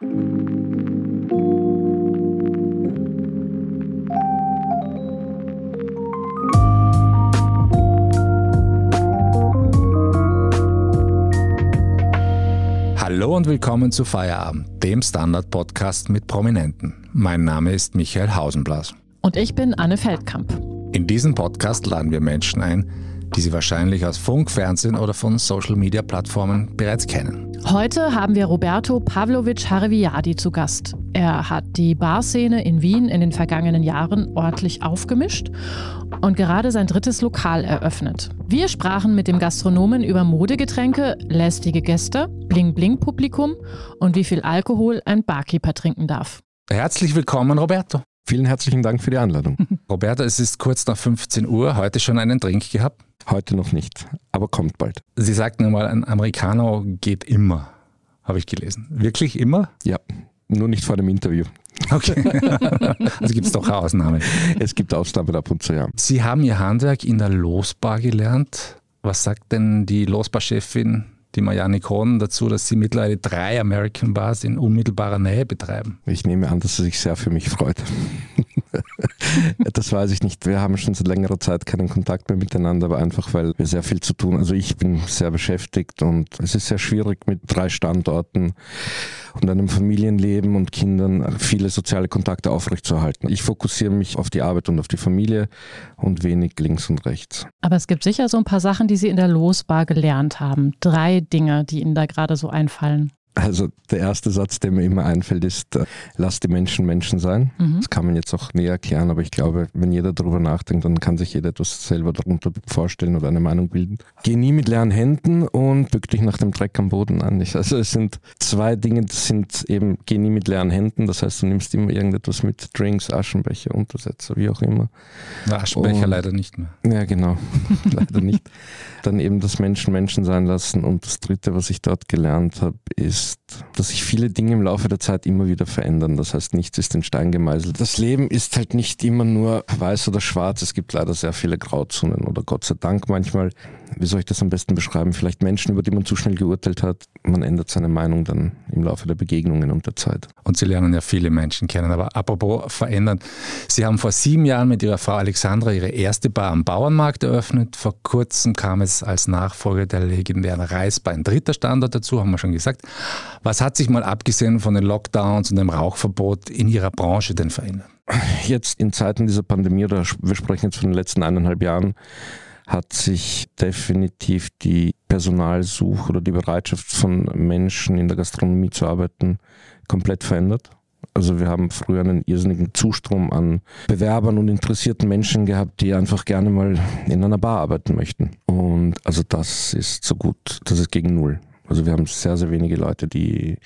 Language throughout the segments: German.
Hallo und willkommen zu Feierabend, dem Standard-Podcast mit Prominenten. Mein Name ist Michael Hausenblas. Und ich bin Anne Feldkamp. In diesem Podcast laden wir Menschen ein, die Sie wahrscheinlich aus Funk, Fernsehen oder von Social-Media-Plattformen bereits kennen. Heute haben wir Roberto Pavlovic Hareviadi zu Gast. Er hat die Barszene in Wien in den vergangenen Jahren ordentlich aufgemischt und gerade sein drittes Lokal eröffnet. Wir sprachen mit dem Gastronomen über Modegetränke, lästige Gäste, Bling-Bling-Publikum und wie viel Alkohol ein Barkeeper trinken darf. Herzlich willkommen, Roberto. Vielen herzlichen Dank für die Einladung. Roberto, es ist kurz nach 15 Uhr. Heute schon einen Drink gehabt? Heute noch nicht, aber kommt bald. Sie sagten einmal, ein Americano geht immer, habe ich gelesen. Wirklich immer? Ja, nur nicht vor dem Interview. Okay. also gibt es doch eine Ausnahme. Es gibt Ausnahmen ab und zu, ja. Sie haben Ihr Handwerk in der Losbar gelernt. Was sagt denn die Losbar-Chefin, die Marianne Krohn, dazu, dass Sie mittlerweile drei American Bars in unmittelbarer Nähe betreiben? Ich nehme an, dass sie sich sehr für mich freut. das weiß ich nicht. Wir haben schon seit längerer Zeit keinen Kontakt mehr miteinander, aber einfach, weil wir sehr viel zu tun. Also ich bin sehr beschäftigt und es ist sehr schwierig mit drei Standorten und einem Familienleben und Kindern viele soziale Kontakte aufrechtzuerhalten. Ich fokussiere mich auf die Arbeit und auf die Familie und wenig links und rechts. Aber es gibt sicher so ein paar Sachen, die Sie in der Losbar gelernt haben. Drei Dinge, die Ihnen da gerade so einfallen. Also der erste Satz, der mir immer einfällt, ist, äh, lass die Menschen Menschen sein. Mhm. Das kann man jetzt auch näher erklären, aber ich glaube, wenn jeder darüber nachdenkt, dann kann sich jeder etwas selber darunter vorstellen oder eine Meinung bilden. Geh nie mit leeren Händen und bück dich nach dem Dreck am Boden an. Also es sind zwei Dinge, das sind eben, geh nie mit leeren Händen, das heißt, du nimmst immer irgendetwas mit, Drinks, Aschenbecher, Untersetzer, wie auch immer. Na, Aschenbecher und, leider nicht mehr. Ja, genau, leider nicht. Dann eben das Menschen Menschen sein lassen und das dritte, was ich dort gelernt habe, ist, ist, dass sich viele Dinge im Laufe der Zeit immer wieder verändern. Das heißt, nichts ist in Stein gemeißelt. Das Leben ist halt nicht immer nur weiß oder schwarz. Es gibt leider sehr viele Grauzonen oder Gott sei Dank manchmal, wie soll ich das am besten beschreiben? Vielleicht Menschen, über die man zu schnell geurteilt hat. Man ändert seine Meinung dann im Laufe der Begegnungen und der Zeit. Und Sie lernen ja viele Menschen kennen. Aber apropos verändern. Sie haben vor sieben Jahren mit Ihrer Frau Alexandra Ihre erste Bar am Bauernmarkt eröffnet. Vor kurzem kam es als Nachfolger der legendären Reisbar ein dritter Standort dazu, haben wir schon gesagt. Was hat sich mal abgesehen von den Lockdowns und dem Rauchverbot in Ihrer Branche denn verändert? Jetzt in Zeiten dieser Pandemie, oder wir sprechen jetzt von den letzten eineinhalb Jahren, hat sich definitiv die Personalsuche oder die Bereitschaft von Menschen in der Gastronomie zu arbeiten komplett verändert. Also wir haben früher einen irrsinnigen Zustrom an Bewerbern und interessierten Menschen gehabt, die einfach gerne mal in einer Bar arbeiten möchten. Und also das ist so gut, das ist gegen Null. Also wir haben sehr, sehr wenige Leute, die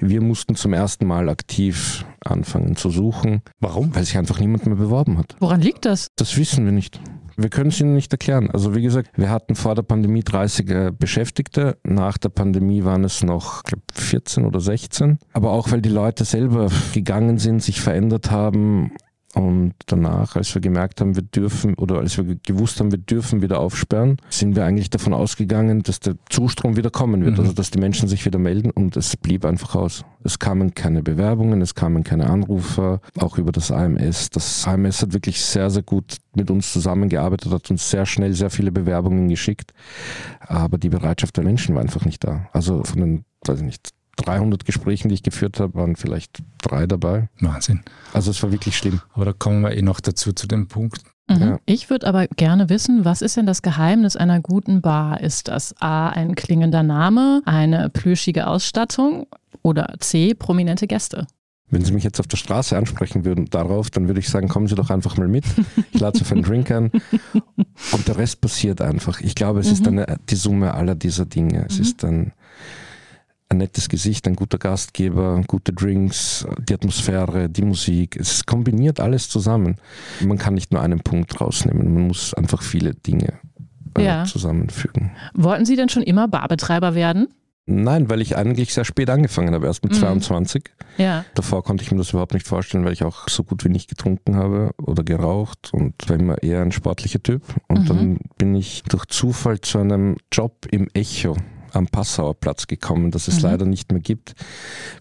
wir mussten zum ersten Mal aktiv anfangen zu suchen. Warum? Weil sich einfach niemand mehr beworben hat. Woran liegt das? Das wissen wir nicht. Wir können es Ihnen nicht erklären. Also wie gesagt, wir hatten vor der Pandemie 30 Beschäftigte. Nach der Pandemie waren es noch, ich glaube, 14 oder 16. Aber auch weil die Leute selber gegangen sind, sich verändert haben und danach, als wir gemerkt haben, wir dürfen oder als wir gewusst haben, wir dürfen wieder aufsperren, sind wir eigentlich davon ausgegangen, dass der Zustrom wieder kommen wird, mhm. also dass die Menschen sich wieder melden und es blieb einfach aus. Es kamen keine Bewerbungen, es kamen keine Anrufer, auch über das AMS. Das AMS hat wirklich sehr, sehr gut mit uns zusammengearbeitet, hat uns sehr schnell sehr viele Bewerbungen geschickt, aber die Bereitschaft der Menschen war einfach nicht da. Also von den, weiß ich nicht, 300 Gesprächen, die ich geführt habe, waren vielleicht drei dabei. Wahnsinn. Also es war wirklich schlimm. Aber da kommen wir eh noch dazu zu dem Punkt. Mhm. Ja. Ich würde aber gerne wissen, was ist denn das Geheimnis einer guten Bar? Ist das A, ein klingender Name, eine plüschige Ausstattung oder C, prominente Gäste? Wenn Sie mich jetzt auf der Straße ansprechen würden darauf, dann würde ich sagen, kommen Sie doch einfach mal mit. Ich lade Sie auf einen Drink ein und der Rest passiert einfach. Ich glaube, es mhm. ist eine, die Summe aller dieser Dinge. Es mhm. ist dann ein nettes Gesicht, ein guter Gastgeber, gute Drinks, die Atmosphäre, die Musik. Es kombiniert alles zusammen. Man kann nicht nur einen Punkt rausnehmen, man muss einfach viele Dinge äh, ja. zusammenfügen. Wollten Sie denn schon immer Barbetreiber werden? Nein, weil ich eigentlich sehr spät angefangen habe, erst mit mhm. 22. Ja. Davor konnte ich mir das überhaupt nicht vorstellen, weil ich auch so gut wie nicht getrunken habe oder geraucht und war immer eher ein sportlicher Typ. Und mhm. dann bin ich durch Zufall zu einem Job im Echo am Passauer Platz gekommen, das es mhm. leider nicht mehr gibt.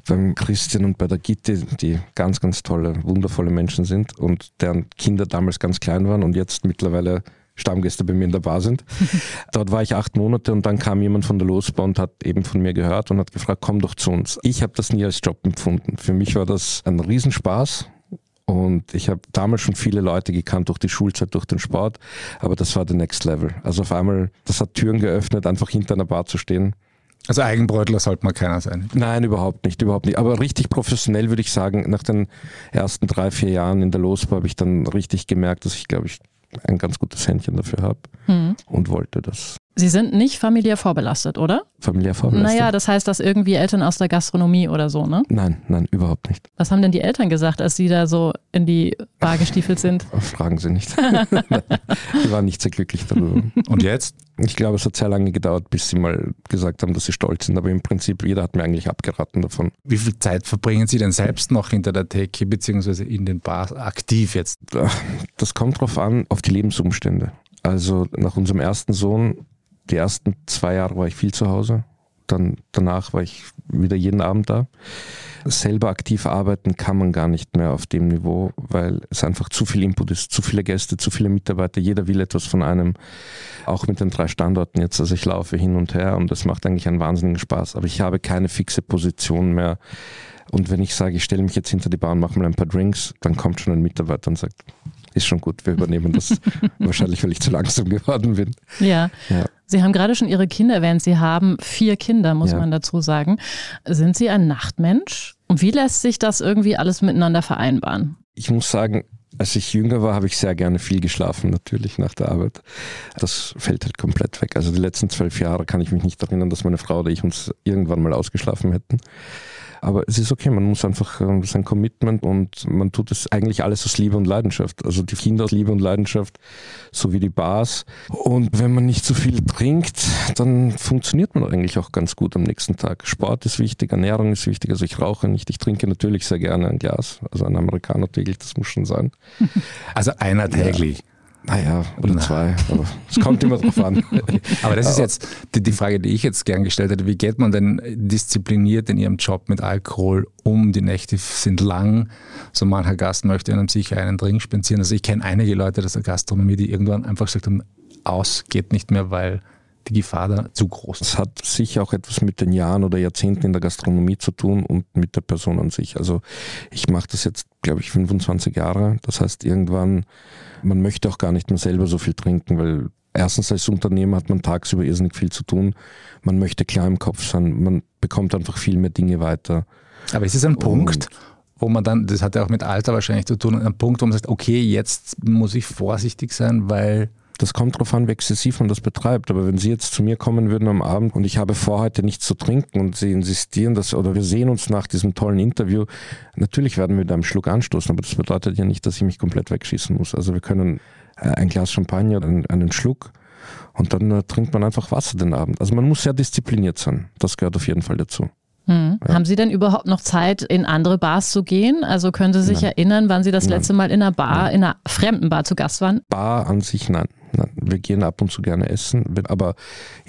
Beim Christian und bei der Gitte, die ganz, ganz tolle, wundervolle Menschen sind und deren Kinder damals ganz klein waren und jetzt mittlerweile Stammgäste bei mir in der Bar sind. Dort war ich acht Monate und dann kam jemand von der Losbar und hat eben von mir gehört und hat gefragt, komm doch zu uns. Ich habe das nie als Job empfunden. Für mich war das ein Riesenspaß. Und ich habe damals schon viele Leute gekannt durch die Schulzeit, durch den Sport, aber das war der Next Level. Also auf einmal, das hat Türen geöffnet, einfach hinter einer Bar zu stehen. Also Eigenbräutler sollte man keiner sein. Nein, überhaupt nicht, überhaupt nicht. Aber richtig professionell würde ich sagen, nach den ersten drei, vier Jahren in der Losbar habe ich dann richtig gemerkt, dass ich, glaube ich, ein ganz gutes Händchen dafür habe mhm. und wollte das. Sie sind nicht familiär vorbelastet, oder? Familiär vorbelastet? Naja, das heißt, dass irgendwie Eltern aus der Gastronomie oder so, ne? Nein, nein, überhaupt nicht. Was haben denn die Eltern gesagt, als sie da so in die Bar gestiefelt sind? Fragen Sie nicht. die waren nicht sehr glücklich darüber. Und jetzt? Ich glaube, es hat sehr lange gedauert, bis sie mal gesagt haben, dass sie stolz sind. Aber im Prinzip, jeder hat mir eigentlich abgeraten davon. Wie viel Zeit verbringen Sie denn selbst noch hinter der Theke beziehungsweise in den Bars aktiv jetzt? Das kommt drauf an, auf die Lebensumstände. Also nach unserem ersten Sohn die ersten zwei Jahre war ich viel zu Hause. Dann danach war ich wieder jeden Abend da. Selber aktiv arbeiten kann man gar nicht mehr auf dem Niveau, weil es einfach zu viel Input ist, zu viele Gäste, zu viele Mitarbeiter. Jeder will etwas von einem. Auch mit den drei Standorten jetzt. Also ich laufe hin und her und das macht eigentlich einen wahnsinnigen Spaß. Aber ich habe keine fixe Position mehr. Und wenn ich sage, ich stelle mich jetzt hinter die Bahn, mache mal ein paar Drinks, dann kommt schon ein Mitarbeiter und sagt, ist schon gut, wir übernehmen das. Wahrscheinlich, weil ich zu langsam geworden bin. Ja. ja. Sie haben gerade schon Ihre Kinder erwähnt. Sie haben vier Kinder, muss ja. man dazu sagen. Sind Sie ein Nachtmensch? Und wie lässt sich das irgendwie alles miteinander vereinbaren? Ich muss sagen, als ich jünger war, habe ich sehr gerne viel geschlafen, natürlich nach der Arbeit. Das fällt halt komplett weg. Also die letzten zwölf Jahre kann ich mich nicht erinnern, dass meine Frau oder ich uns irgendwann mal ausgeschlafen hätten. Aber es ist okay, man muss einfach äh, sein Commitment und man tut es eigentlich alles aus Liebe und Leidenschaft. Also die Kinder aus Liebe und Leidenschaft, so wie die Bars. Und wenn man nicht so viel trinkt, dann funktioniert man eigentlich auch ganz gut am nächsten Tag. Sport ist wichtig, Ernährung ist wichtig. Also ich rauche nicht, ich trinke natürlich sehr gerne ein Glas. Also ein Amerikaner täglich, das muss schon sein. Also einer täglich. Ja. Naja, oder Na. zwei. Aber es kommt immer drauf an. Aber das ist jetzt die, die, Frage, die ich jetzt gern gestellt hätte. Wie geht man denn diszipliniert in Ihrem Job mit Alkohol um? Die Nächte sind lang. So mancher Gast möchte einem sicher einen Drink spendieren. Also ich kenne einige Leute aus der Gastronomie, die irgendwann einfach gesagt haben, aus geht nicht mehr, weil die Gefahr da zu groß ist. Es hat sicher auch etwas mit den Jahren oder Jahrzehnten in der Gastronomie zu tun und mit der Person an sich. Also ich mache das jetzt, glaube ich, 25 Jahre. Das heißt, irgendwann man möchte auch gar nicht mehr selber so viel trinken, weil erstens als Unternehmer hat man tagsüber irrsinnig viel zu tun. Man möchte klar im Kopf sein, man bekommt einfach viel mehr Dinge weiter. Aber ist es ein Punkt, wo man dann, das hat ja auch mit Alter wahrscheinlich zu tun, ein Punkt, wo man sagt, okay, jetzt muss ich vorsichtig sein, weil das kommt darauf an, wie exzessiv man das betreibt. Aber wenn Sie jetzt zu mir kommen würden am Abend und ich habe vor, heute nichts zu trinken und Sie insistieren, dass, oder wir sehen uns nach diesem tollen Interview, natürlich werden wir da einen Schluck anstoßen, aber das bedeutet ja nicht, dass ich mich komplett wegschießen muss. Also wir können äh, ein Glas Champagner, einen, einen Schluck und dann äh, trinkt man einfach Wasser den Abend. Also man muss sehr diszipliniert sein. Das gehört auf jeden Fall dazu. Hm. Ja. Haben Sie denn überhaupt noch Zeit, in andere Bars zu gehen? Also können Sie sich nein. erinnern, wann Sie das nein. letzte Mal in einer Bar, nein. in einer fremden Bar zu Gast waren? Bar an sich, nein. Wir gehen ab und zu gerne essen, aber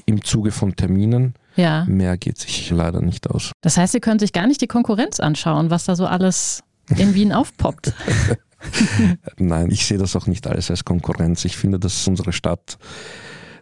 im Zuge von Terminen. Ja. Mehr geht sich leider nicht aus. Das heißt, Sie können sich gar nicht die Konkurrenz anschauen, was da so alles in Wien aufpoppt. Nein, ich sehe das auch nicht alles als Konkurrenz. Ich finde, dass unsere Stadt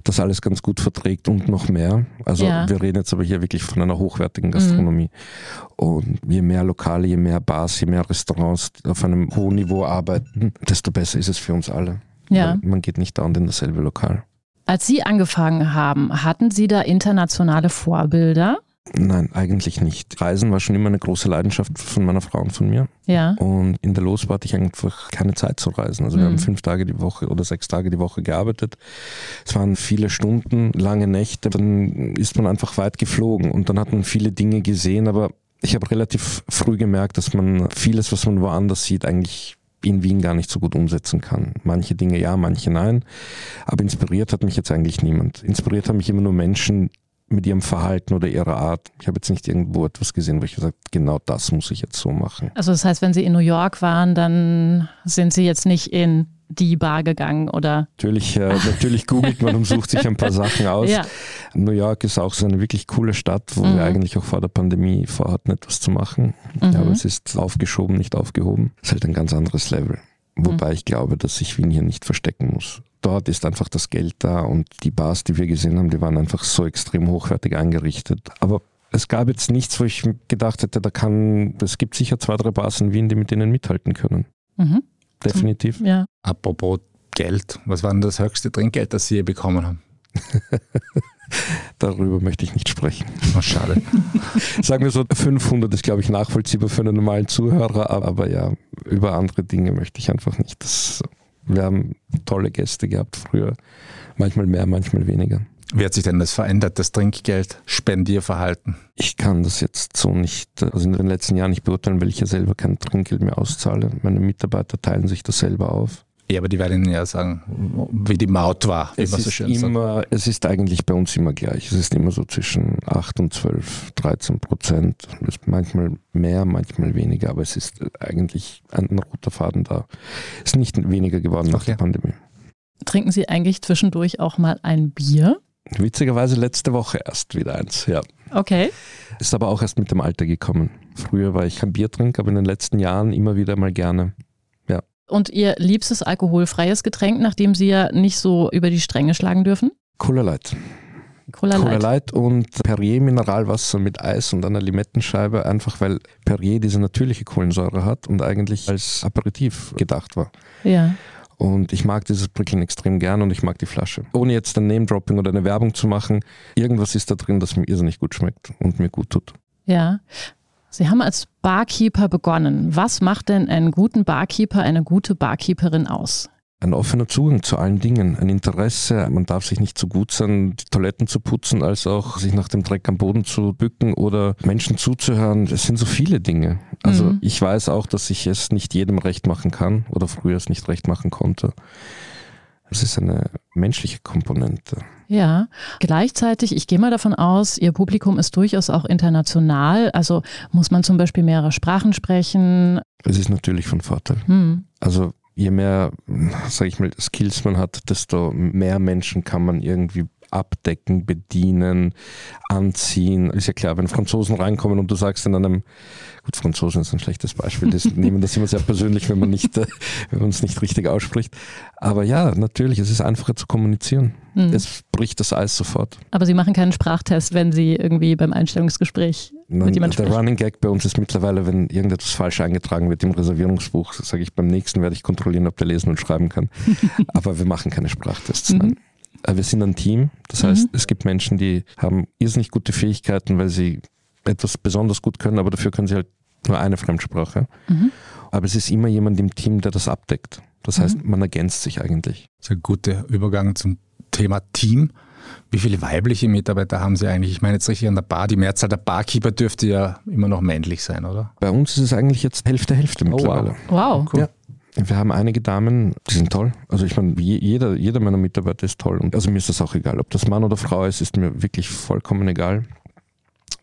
das alles ganz gut verträgt und noch mehr. Also ja. wir reden jetzt aber hier wirklich von einer hochwertigen Gastronomie. Mhm. Und je mehr Lokale, je mehr Bars, je mehr Restaurants auf einem hohen Niveau arbeiten, desto besser ist es für uns alle. Ja. Man geht nicht dauernd in dasselbe Lokal. Als Sie angefangen haben, hatten Sie da internationale Vorbilder? Nein, eigentlich nicht. Reisen war schon immer eine große Leidenschaft von meiner Frau und von mir. Ja. Und in der Los hatte ich einfach keine Zeit zu reisen. Also wir mhm. haben fünf Tage die Woche oder sechs Tage die Woche gearbeitet. Es waren viele Stunden, lange Nächte. Dann ist man einfach weit geflogen und dann hat man viele Dinge gesehen. Aber ich habe relativ früh gemerkt, dass man vieles, was man woanders sieht, eigentlich in Wien gar nicht so gut umsetzen kann. Manche Dinge ja, manche nein. Aber inspiriert hat mich jetzt eigentlich niemand. Inspiriert haben mich immer nur Menschen mit ihrem Verhalten oder ihrer Art. Ich habe jetzt nicht irgendwo etwas gesehen, wo ich gesagt habe, genau das muss ich jetzt so machen. Also das heißt, wenn Sie in New York waren, dann sind Sie jetzt nicht in die Bar gegangen oder? Natürlich, äh, natürlich googelt man und sucht sich ein paar Sachen aus. Ja. New York ist auch so eine wirklich coole Stadt, wo mhm. wir eigentlich auch vor der Pandemie vorhatten, etwas zu machen. Mhm. Aber es ist aufgeschoben, nicht aufgehoben. Es ist halt ein ganz anderes Level. Wobei mhm. ich glaube, dass sich Wien hier nicht verstecken muss. Dort ist einfach das Geld da und die Bars, die wir gesehen haben, die waren einfach so extrem hochwertig eingerichtet. Aber es gab jetzt nichts, wo ich gedacht hätte, da kann, es gibt sicher zwei, drei Bars in Wien, die mit denen mithalten können. Mhm. Definitiv. Ja. Apropos Geld, was war denn das höchste Trinkgeld, das Sie je bekommen haben? Darüber möchte ich nicht sprechen. Oh, schade. Sagen wir so, 500 ist, glaube ich, nachvollziehbar für einen normalen Zuhörer, aber ja, über andere Dinge möchte ich einfach nicht. Das, wir haben tolle Gäste gehabt früher, manchmal mehr, manchmal weniger. Wie hat sich denn das verändert, das Trinkgeld, Spendierverhalten? Ich kann das jetzt so nicht, also in den letzten Jahren nicht beurteilen, weil ich ja selber kein Trinkgeld mehr auszahle. Meine Mitarbeiter teilen sich das selber auf. Ja, aber die werden Ihnen ja sagen, wie die Maut war. Es ist, so immer, es ist eigentlich bei uns immer gleich. Es ist immer so zwischen 8 und 12, 13 Prozent. Es ist manchmal mehr, manchmal weniger, aber es ist eigentlich ein roter Faden da. Es ist nicht weniger geworden nach okay. der Pandemie. Trinken Sie eigentlich zwischendurch auch mal ein Bier? Witzigerweise letzte Woche erst wieder eins, ja. Okay. Ist aber auch erst mit dem Alter gekommen. Früher war ich kein Biertrinker, aber in den letzten Jahren immer wieder mal gerne. Und Ihr liebstes alkoholfreies Getränk, nachdem Sie ja nicht so über die Stränge schlagen dürfen? Cola Light. Cola Light. Cola Light und Perrier Mineralwasser mit Eis und einer Limettenscheibe, einfach weil Perrier diese natürliche Kohlensäure hat und eigentlich als Aperitif gedacht war. Ja. Und ich mag dieses Brickeln extrem gern und ich mag die Flasche. Ohne jetzt ein Name-Dropping oder eine Werbung zu machen, irgendwas ist da drin, das mir irrsinnig gut schmeckt und mir gut tut. Ja. Sie haben als Barkeeper begonnen. Was macht denn einen guten Barkeeper, eine gute Barkeeperin aus? ein offener Zugang zu allen Dingen, ein Interesse. Man darf sich nicht zu gut sein, die Toiletten zu putzen, als auch sich nach dem Dreck am Boden zu bücken oder Menschen zuzuhören. Es sind so viele Dinge. Also mhm. ich weiß auch, dass ich es nicht jedem recht machen kann oder früher es nicht recht machen konnte. Es ist eine menschliche Komponente. Ja, gleichzeitig, ich gehe mal davon aus, Ihr Publikum ist durchaus auch international. Also muss man zum Beispiel mehrere Sprachen sprechen. Es ist natürlich von Vorteil. Hm. Also je mehr, sage ich mal, Skills man hat, desto mehr Menschen kann man irgendwie abdecken, bedienen, anziehen. Ist ja klar, wenn Franzosen reinkommen und du sagst in einem, gut, Franzosen ist ein schlechtes Beispiel, die nehmen das immer sehr persönlich, wenn man nicht, wenn man es nicht richtig ausspricht. Aber ja, natürlich, es ist einfacher zu kommunizieren. Mhm. Es bricht das Eis sofort. Aber Sie machen keinen Sprachtest, wenn Sie irgendwie beim Einstellungsgespräch Nein, mit jemandem Der sprechen. Running Gag bei uns ist mittlerweile, wenn irgendetwas falsch eingetragen wird im Reservierungsbuch, sage ich, beim nächsten werde ich kontrollieren, ob der lesen und schreiben kann. Aber wir machen keine Sprachtests. Mhm. Äh, wir sind ein Team. Das heißt, mhm. es gibt Menschen, die haben irrsinnig gute Fähigkeiten, weil sie etwas besonders gut können, aber dafür können sie halt nur eine Fremdsprache. Mhm. Aber es ist immer jemand im Team, der das abdeckt. Das heißt, mhm. man ergänzt sich eigentlich. Das ist ein guter Übergang zum Thema Team. Wie viele weibliche Mitarbeiter haben Sie eigentlich? Ich meine jetzt richtig an der Bar. Die Mehrzahl der Barkeeper dürfte ja immer noch männlich sein, oder? Bei uns ist es eigentlich jetzt Hälfte, Hälfte mittlerweile. Oh, wow. wow. Cool. Ja. Wir haben einige Damen, die sind toll. Also ich meine, jeder, jeder meiner Mitarbeiter ist toll. Und also mir ist das auch egal. Ob das Mann oder Frau ist, ist mir wirklich vollkommen egal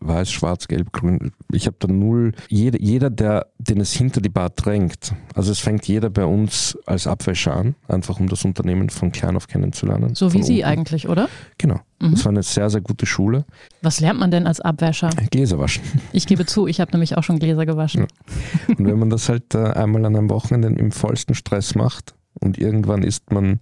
weiß, schwarz, gelb, grün. Ich habe da null. Jeder, jeder, der, den es hinter die Bar drängt, also es fängt jeder bei uns als Abwäscher an, einfach um das Unternehmen von klein auf kennenzulernen. So wie Sie unten. eigentlich, oder? Genau. Mhm. Das war eine sehr, sehr gute Schule. Was lernt man denn als Abwäscher? Gläser waschen. Ich gebe zu, ich habe nämlich auch schon Gläser gewaschen. Ja. Und wenn man das halt äh, einmal an einem Wochenende im vollsten Stress macht und irgendwann ist man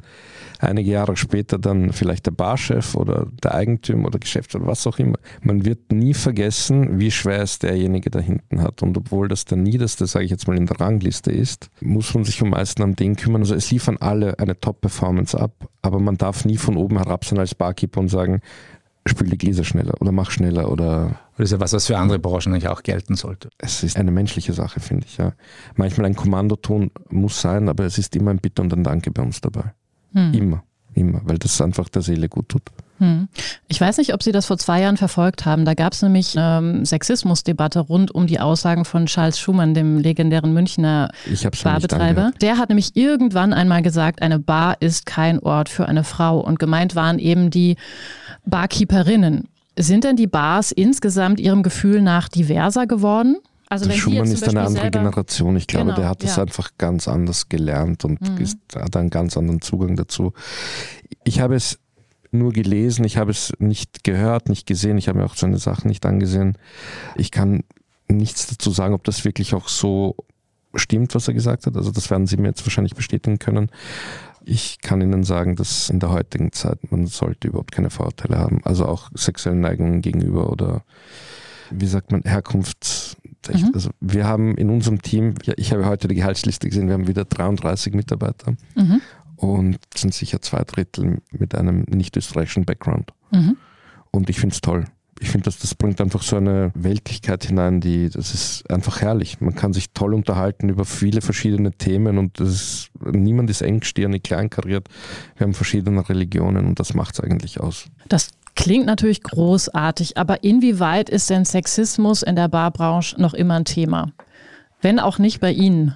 einige Jahre später dann vielleicht der Barchef oder der Eigentümer oder Geschäftsführer, was auch immer. Man wird nie vergessen, wie schwer es derjenige da hinten hat. Und obwohl das der niederste, sage ich jetzt mal, in der Rangliste ist, muss man sich am meisten um den kümmern. Also es liefern alle eine Top-Performance ab, aber man darf nie von oben herab sein als Barkeeper und sagen, spül die Gläser schneller oder mach schneller oder. Das ist ja was, was für andere Branchen eigentlich auch gelten sollte. Es ist eine menschliche Sache, finde ich. Ja. Manchmal ein Kommandoton muss sein, aber es ist immer ein Bitte und ein Danke bei uns dabei. Hm. Immer, immer, weil das einfach der Seele gut tut. Hm. Ich weiß nicht, ob Sie das vor zwei Jahren verfolgt haben. Da gab es nämlich eine ähm, Sexismusdebatte rund um die Aussagen von Charles Schumann, dem legendären Münchner Barbetreiber. Der hat nämlich irgendwann einmal gesagt, eine Bar ist kein Ort für eine Frau. Und gemeint waren eben die Barkeeperinnen. Sind denn die Bars insgesamt Ihrem Gefühl nach diverser geworden? Also der Schumann ist eine andere Generation. Ich glaube, genau, der hat das ja. einfach ganz anders gelernt und Mhm. ist, hat einen ganz anderen Zugang dazu. Ich habe es nur gelesen, ich habe es nicht gehört, nicht gesehen, ich habe mir auch seine Sachen nicht angesehen. Ich kann nichts dazu sagen, ob das wirklich auch so stimmt, was er gesagt hat. Also das werden Sie mir jetzt wahrscheinlich bestätigen können. Ich kann Ihnen sagen, dass in der heutigen Zeit man sollte überhaupt keine Vorurteile haben. Also auch sexuellen Neigungen gegenüber oder wie sagt man, Herkunft. Mhm. Also wir haben in unserem Team, ja, ich habe heute die Gehaltsliste gesehen, wir haben wieder 33 Mitarbeiter Mhm. und sind sicher zwei Drittel mit einem nicht österreichischen Background. Mhm. Und ich finde es toll. Ich finde, dass das bringt einfach so eine Weltlichkeit hinein, die, das ist einfach herrlich. Man kann sich toll unterhalten über viele verschiedene Themen und ist, niemand ist engstirnig, kleinkariert. Wir haben verschiedene Religionen und das macht es eigentlich aus. Das klingt natürlich großartig, aber inwieweit ist denn Sexismus in der Barbranche noch immer ein Thema? Wenn auch nicht bei Ihnen.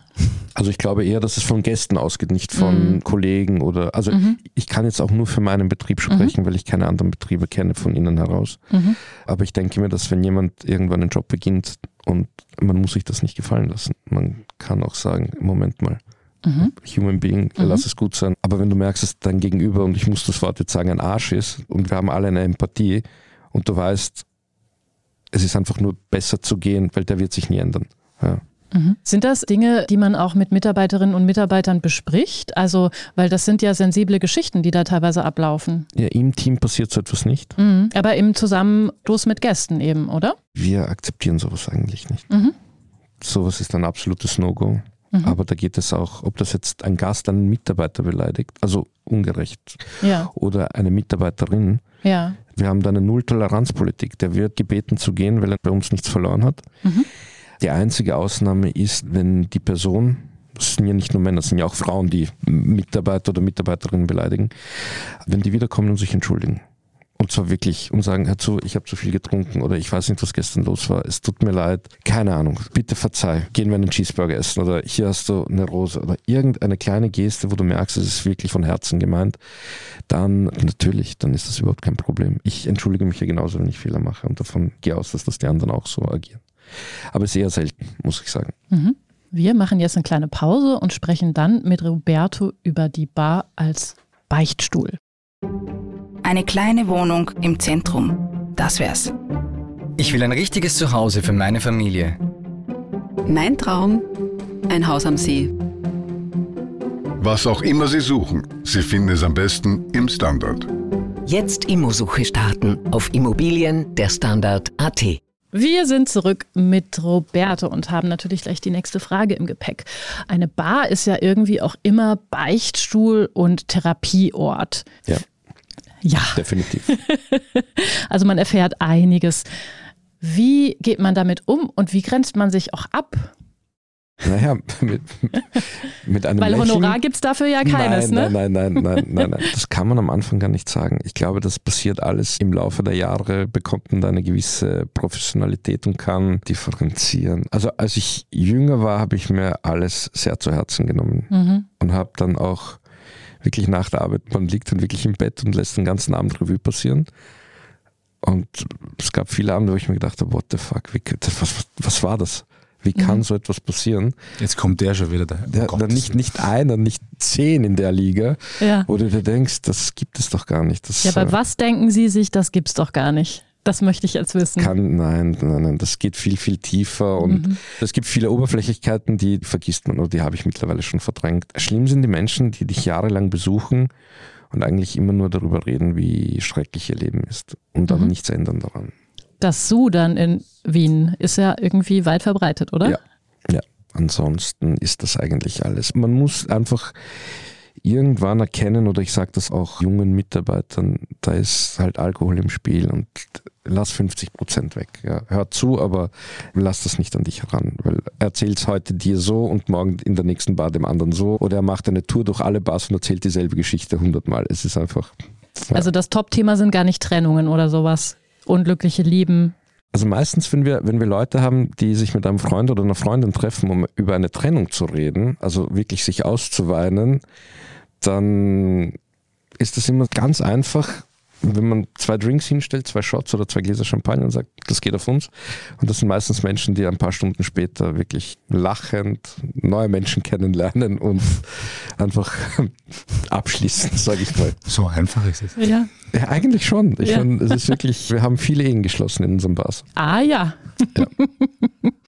Also ich glaube eher, dass es von Gästen ausgeht, nicht von Mhm. Kollegen oder also ich kann jetzt auch nur für meinen Betrieb sprechen, weil ich keine anderen Betriebe kenne von innen heraus. Mhm. Aber ich denke mir, dass wenn jemand irgendwann einen Job beginnt und man muss sich das nicht gefallen lassen, man kann auch sagen, Moment mal, Mhm. Human Being, lass es gut sein. Aber wenn du merkst, dass dein Gegenüber, und ich muss das Wort jetzt sagen, ein Arsch ist und wir haben alle eine Empathie und du weißt, es ist einfach nur besser zu gehen, weil der wird sich nie ändern. Ja. Mhm. Sind das Dinge, die man auch mit Mitarbeiterinnen und Mitarbeitern bespricht? Also, weil das sind ja sensible Geschichten, die da teilweise ablaufen. Ja, im Team passiert so etwas nicht. Mhm. Aber im Zusammenstoß mit Gästen eben, oder? Wir akzeptieren sowas eigentlich nicht. Mhm. Sowas ist ein absolutes No-Go. Aber da geht es auch, ob das jetzt ein Gast einen Mitarbeiter beleidigt, also ungerecht, Ja, oder eine Mitarbeiterin. ja. Wir haben da eine Null-Toleranz-Politik. Der wird gebeten zu gehen, weil er bei uns nichts verloren hat. Mhm. Die einzige Ausnahme ist, wenn die Person, das sind ja nicht nur Männer, das sind ja auch Frauen, die Mitarbeiter oder Mitarbeiterinnen beleidigen, wenn die wiederkommen und sich entschuldigen. Und zwar wirklich und sagen, hör zu, ich habe zu viel getrunken oder ich weiß nicht, was gestern los war. Es tut mir leid. Keine Ahnung. Bitte verzeih. Gehen wir einen Cheeseburger essen oder hier hast du eine Rose oder irgendeine kleine Geste, wo du merkst, es ist wirklich von Herzen gemeint. Dann natürlich, dann ist das überhaupt kein Problem. Ich entschuldige mich ja genauso, wenn ich Fehler mache und davon gehe aus, dass das die anderen auch so agieren. Aber eher selten, muss ich sagen. Mhm. Wir machen jetzt eine kleine Pause und sprechen dann mit Roberto über die Bar als Beichtstuhl. Eine kleine Wohnung im Zentrum. Das wär's. Ich will ein richtiges Zuhause für meine Familie. Mein Traum, ein Haus am See. Was auch immer Sie suchen, Sie finden es am besten im Standard. Jetzt Immosuche starten auf Immobilien der Standard.at. Wir sind zurück mit Roberto und haben natürlich gleich die nächste Frage im Gepäck. Eine Bar ist ja irgendwie auch immer Beichtstuhl und Therapieort. Ja, Ja, definitiv. also man erfährt einiges. Wie geht man damit um und wie grenzt man sich auch ab? Naja, mit, mit einem Weil Lächeln. Honorar gibt es dafür ja keines, nein, ne? nein, nein, nein, nein, nein, nein. Das kann man am Anfang gar nicht sagen. Ich glaube, das passiert alles im Laufe der Jahre, bekommt man da eine gewisse Professionalität und kann differenzieren. Also als ich jünger war, habe ich mir alles sehr zu Herzen genommen Mhm. und habe dann auch wirklich nach der Arbeit, man liegt dann wirklich im Bett und lässt den ganzen Abend Revue passieren. Und es gab viele Abende, wo ich mir gedacht habe, what the fuck, wie, was, was, was war das? Wie kann Mhm. so etwas passieren? Jetzt kommt der schon wieder. Der, Der, oh der nicht, nicht einer, nicht zehn in der Liga, Ja. wo du dir denkst, das gibt es doch gar nicht. Das ja, aber äh, was denken Sie sich, das gibt's doch gar nicht? Das möchte ich jetzt wissen. kann, nein, nein, nein, das geht viel, viel tiefer und Mhm. es gibt viele Oberflächlichkeiten, die vergisst man oder die habe ich mittlerweile schon verdrängt. Schlimm sind die Menschen, die dich jahrelang besuchen und eigentlich immer nur darüber reden, wie schrecklich ihr Leben ist und aber Mhm. nichts ändern daran. Das Su dann in Wien ist ja irgendwie weit verbreitet, oder? Ja. Ja, ansonsten ist das eigentlich alles. Man muss einfach irgendwann erkennen, oder ich sage das auch jungen Mitarbeitern, da ist halt Alkohol im Spiel und lass 50 Prozent weg. Ja. Hör zu, aber lass das nicht an dich heran, weil er erzählt es heute dir so und morgen in der nächsten Bar dem anderen so. Oder er macht eine Tour durch alle Bars und erzählt dieselbe Geschichte hundertmal. Es ist einfach. Ja. Also das Top-Thema sind gar nicht Trennungen oder sowas. Unglückliche Lieben. Also meistens, wenn wir, wenn wir Leute haben, die sich mit einem Freund oder einer Freundin treffen, um über eine Trennung zu reden, also wirklich sich auszuweinen, dann ist das immer ganz einfach. Wenn man zwei Drinks hinstellt, zwei Shots oder zwei Gläser Champagner und sagt, das geht auf uns. Und das sind meistens Menschen, die ein paar Stunden später wirklich lachend neue Menschen kennenlernen und einfach abschließen, sage ich mal. So einfach ist es. Ja. Ja, eigentlich schon. Ich Ja. meine, es ist wirklich, wir haben viele Ehen geschlossen in unserem Bars. Ah ja.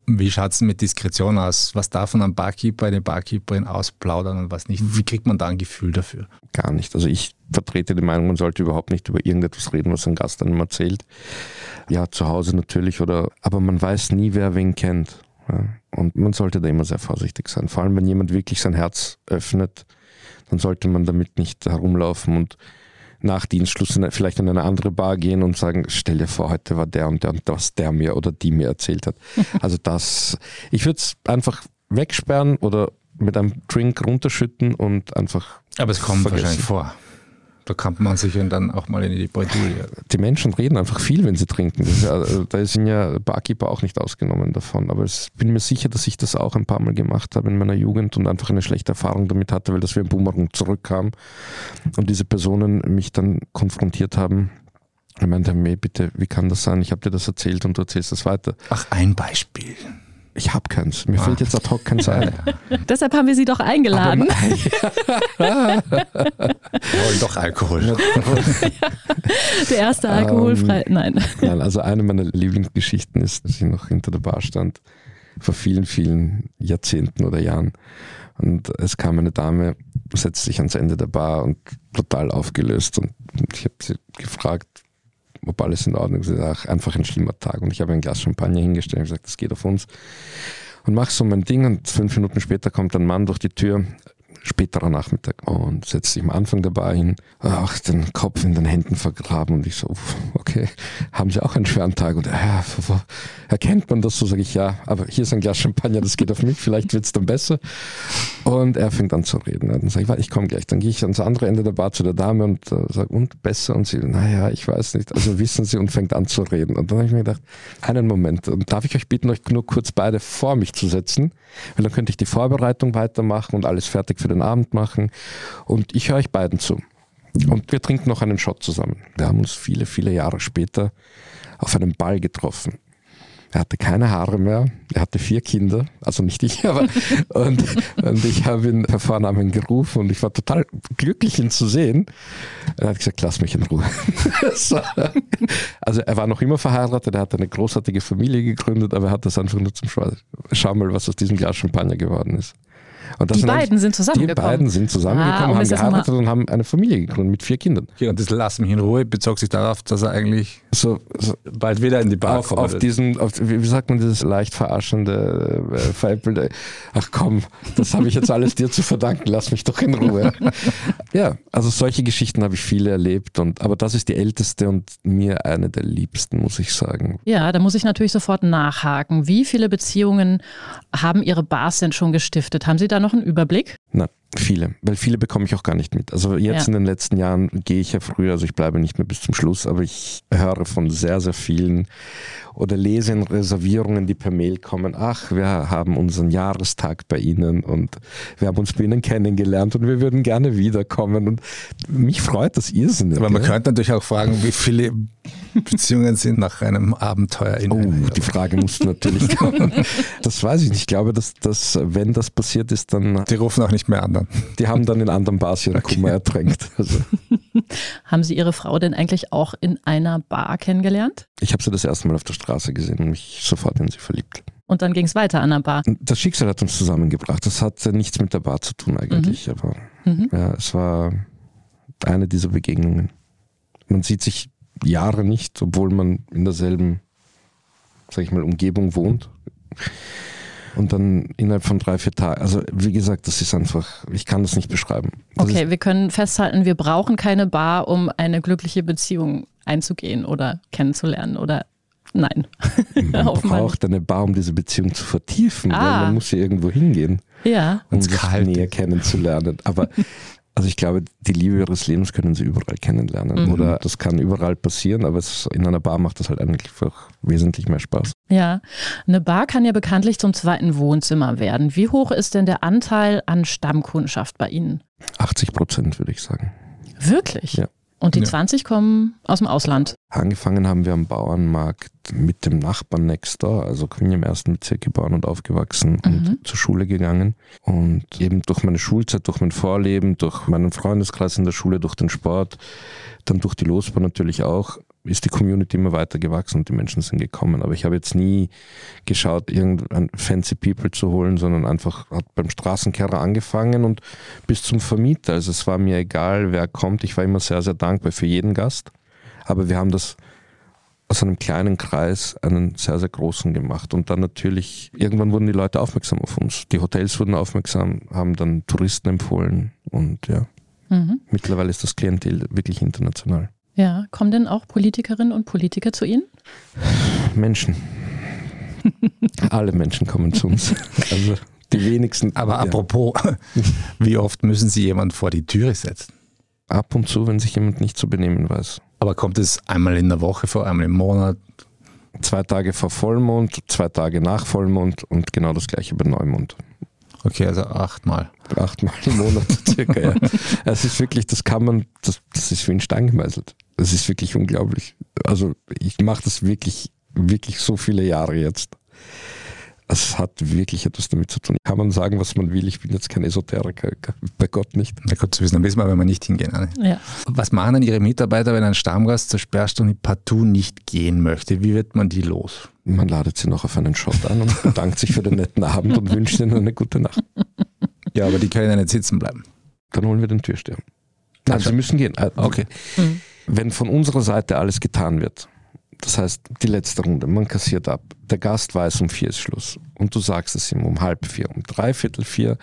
Wie schaut es mit Diskretion aus? Was darf man am Barkeeper, eine Barkeeperin ausplaudern und was nicht? Wie kriegt man da ein Gefühl dafür? Gar nicht. Also ich vertrete die Meinung, man sollte überhaupt nicht über irgendetwas reden, was ein Gast einem erzählt. Ja, zu Hause natürlich oder, aber man weiß nie, wer wen kennt. Ja. Und man sollte da immer sehr vorsichtig sein. Vor allem, wenn jemand wirklich sein Herz öffnet, dann sollte man damit nicht herumlaufen und nach Dienstschluss vielleicht in eine andere Bar gehen und sagen, stell dir vor, heute war der und der und was der mir oder die mir erzählt hat. Also das, ich würde es einfach wegsperren oder mit einem Drink runterschütten und einfach Aber es kommt Vergessen. wahrscheinlich vor. Da kann man sich dann auch mal in die Bredouille. die Menschen reden einfach viel, wenn sie trinken. Das ist also da sind ja Barkeeper auch nicht ausgenommen davon. Aber ich bin mir sicher, dass ich das auch ein paar Mal gemacht habe in meiner Jugend und einfach eine schlechte Erfahrung damit hatte, weil das wie ein Boomerang zurückkam und diese Personen mich dann konfrontiert haben. Ich meinte, hey, bitte, wie kann das sein? Ich habe dir das erzählt und du erzählst das weiter. Ach, ein Beispiel. Ich habe keins. Mir fällt jetzt ad hoc keins ein. Deshalb haben wir Sie doch eingeladen. Wir wollen doch Alkohol. Der erste alkoholfrei. Nein. Nein, also eine meiner Lieblingsgeschichten ist, dass ich noch hinter der Bar stand, vor vielen, vielen Jahrzehnten oder Jahren. Und es kam eine Dame, setzte sich ans Ende der Bar und total aufgelöst. Und ich habe sie gefragt, ob alles in Ordnung ist. Ach, einfach ein schlimmer Tag. Und ich habe ein Glas Champagner hingestellt und gesagt, das geht auf uns. Und mach so mein Ding. Und fünf Minuten später kommt ein Mann durch die Tür, späterer Nachmittag, und setzt sich am Anfang Bar hin, ach, den Kopf in den Händen vergraben. Und ich so, okay, haben Sie auch einen schweren Tag? Und ja, erkennt man das so? Sage ich, ja, aber hier ist ein Glas Champagner, das geht auf mich, vielleicht wird's dann besser. Und er fängt an zu reden. Dann sage ich, ich komme gleich. Dann gehe ich ans andere Ende der Bar zu der Dame und äh, sage, und besser? Und sie, naja, ich weiß nicht. Also wissen Sie und fängt an zu reden. Und dann habe ich mir gedacht, einen Moment, und darf ich euch bitten, euch nur kurz beide vor mich zu setzen? Weil dann könnte ich die Vorbereitung weitermachen und alles fertig für den Abend machen. Und ich höre euch beiden zu. Und wir trinken noch einen Shot zusammen. Wir haben uns viele, viele Jahre später auf einem Ball getroffen. Er hatte keine Haare mehr, er hatte vier Kinder, also nicht ich, aber und, und ich habe ihn per Vornamen gerufen und ich war total glücklich, ihn zu sehen. Er hat gesagt, lass mich in Ruhe. So. also er war noch immer verheiratet, er hat eine großartige Familie gegründet, aber er hat das einfach nur zum. Schau mal, was aus diesem Glas Champagner geworden ist. Und das Die sind beiden sind Die zusammengekommen. beiden sind zusammengekommen, Ah, haben geheiratet und haben eine Familie gegründet mit vier Kindern. Ja, und das Lass mich in Ruhe bezog sich darauf, dass er eigentlich So, so bald wieder in die Bar auf, kommt. auf diesen, auf, wie wie sagt man, dieses leicht verarschende, äh, veräppelte, ach komm, das habe ich jetzt alles dir zu verdanken, lass mich doch in Ruhe. ja, also solche Geschichten habe ich viele erlebt, und, aber das ist die älteste und mir eine der liebsten, muss ich sagen. Ja, da muss ich natürlich sofort nachhaken. Wie viele Beziehungen haben Ihre Bars denn schon gestiftet? Haben Sie da noch einen Überblick? Na, viele, weil viele bekomme ich auch gar nicht mit. Also jetzt Ja. in den letzten Jahren gehe ich ja früher, also ich bleibe nicht mehr bis zum Schluss, aber ich höre von sehr, sehr vielen oder lese in Reservierungen, die per Mail kommen, ach, wir haben unseren Jahrestag bei Ihnen und wir haben uns bei Ihnen kennengelernt und wir würden gerne wiederkommen und mich freut das irrsinnig. Aber man gell? könnte natürlich auch fragen, wie viele Beziehungen sind nach einem Abenteuer in Oh, einer- die Frage musste natürlich kommen. Das weiß ich nicht. Ich glaube, dass, dass wenn das passiert ist, dann Die rufen auch nicht mehr an. Dann. die haben dann in anderen Bars ihren Kummer ertränkt. Also, Haben Sie Ihre Frau denn eigentlich auch in einer Bar kennengelernt? ich habe sie das erste Mal auf der Straße gesehen und mich sofort in sie verliebt. Und dann ging es weiter an der Bar. Das Schicksal hat uns zusammengebracht. Das hatte nichts mit der Bar zu tun eigentlich, aber Mhm. ja, es war eine dieser Begegnungen. Man sieht sich Jahre nicht, obwohl man in derselben, sag ich mal, Umgebung wohnt. Und dann innerhalb von drei, vier Tagen, also wie gesagt, das ist einfach, ich kann das nicht beschreiben. Das Okay, wir können festhalten, wir brauchen keine Bar, um eine glückliche Beziehung einzugehen oder kennenzulernen oder nein. man braucht eine Bar, um diese Beziehung zu vertiefen, Ah. weil man muss ja irgendwo hingehen. Ja, um sich näher kennenzulernen. Aber also ich glaube, die Liebe ihres Lebens können sie überall kennenlernen. Mhm. Oder das kann überall passieren, aber es, in einer Bar macht das halt eigentlich einfach wesentlich mehr Spaß. ja. Eine Bar kann ja bekanntlich zum zweiten Wohnzimmer werden. Wie hoch ist denn der Anteil an Stammkundschaft bei Ihnen? 80 Prozent würde ich sagen. Wirklich? Ja. Und die ja. 20 kommen aus dem Ausland. Angefangen haben wir am Bauernmarkt mit dem Nachbarn next door. Also bin ich im ersten Bezirk geboren und aufgewachsen mhm. und zur Schule gegangen. Und eben durch meine Schulzeit, durch mein Vorleben, durch meinen Freundeskreis in der Schule, durch den Sport, dann durch die Losbahn natürlich auch, ist die Community immer weiter gewachsen und die Menschen sind gekommen. Aber ich habe jetzt nie geschaut, irgendein fancy People zu holen, sondern einfach hat beim Straßenkehrer angefangen und bis zum Vermieter. Also es war mir egal, wer kommt. Ich war immer sehr, sehr dankbar für jeden Gast. Aber wir haben das aus einem kleinen Kreis einen sehr, sehr großen gemacht. Und dann natürlich, irgendwann wurden die Leute aufmerksam auf uns. Die Hotels wurden aufmerksam, haben dann Touristen empfohlen und ja. Mhm. Mittlerweile ist das Klientel wirklich international. Ja, kommen denn auch Politikerinnen und Politiker zu Ihnen? Menschen. Alle Menschen kommen zu uns. Also die wenigsten. Aber ja. apropos, wie oft müssen Sie jemanden vor die Türe setzen? Ab und zu, wenn sich jemand nicht zu benehmen weiß. Aber kommt es einmal in der Woche vor, einmal im Monat? Zwei Tage vor Vollmond, zwei Tage nach Vollmond und genau das gleiche bei Neumond. Okay, also achtmal. Achtmal im Monat circa, ja. Es ist wirklich, das kann man, das, das ist wie ein Stein gemeißelt. Das ist wirklich unglaublich. Also ich mache das wirklich, wirklich so viele Jahre jetzt. Es hat wirklich etwas damit zu tun. Kann man sagen, was man will. Ich bin jetzt kein Esoteriker, bei Gott nicht. Na gut zu wissen, dann wissen wir, wenn wir nicht hingehen. Ja. Was machen dann Ihre Mitarbeiter, wenn ein Stammgast zur Sperrstunde partout nicht gehen möchte? Wie wird man die los? Man ladet sie noch auf einen Shot an und bedankt sich für den netten Abend und wünscht ihnen eine gute Nacht. Ja, aber die können ja nicht sitzen bleiben. Dann holen wir den Türsteher. Nein, sie müssen gehen. Okay. Mhm. Wenn von unserer Seite alles getan wird, das heißt die letzte Runde, man kassiert ab, der Gast weiß, um vier ist Schluss. Und du sagst es ihm um halb vier, um dreiviertel vier.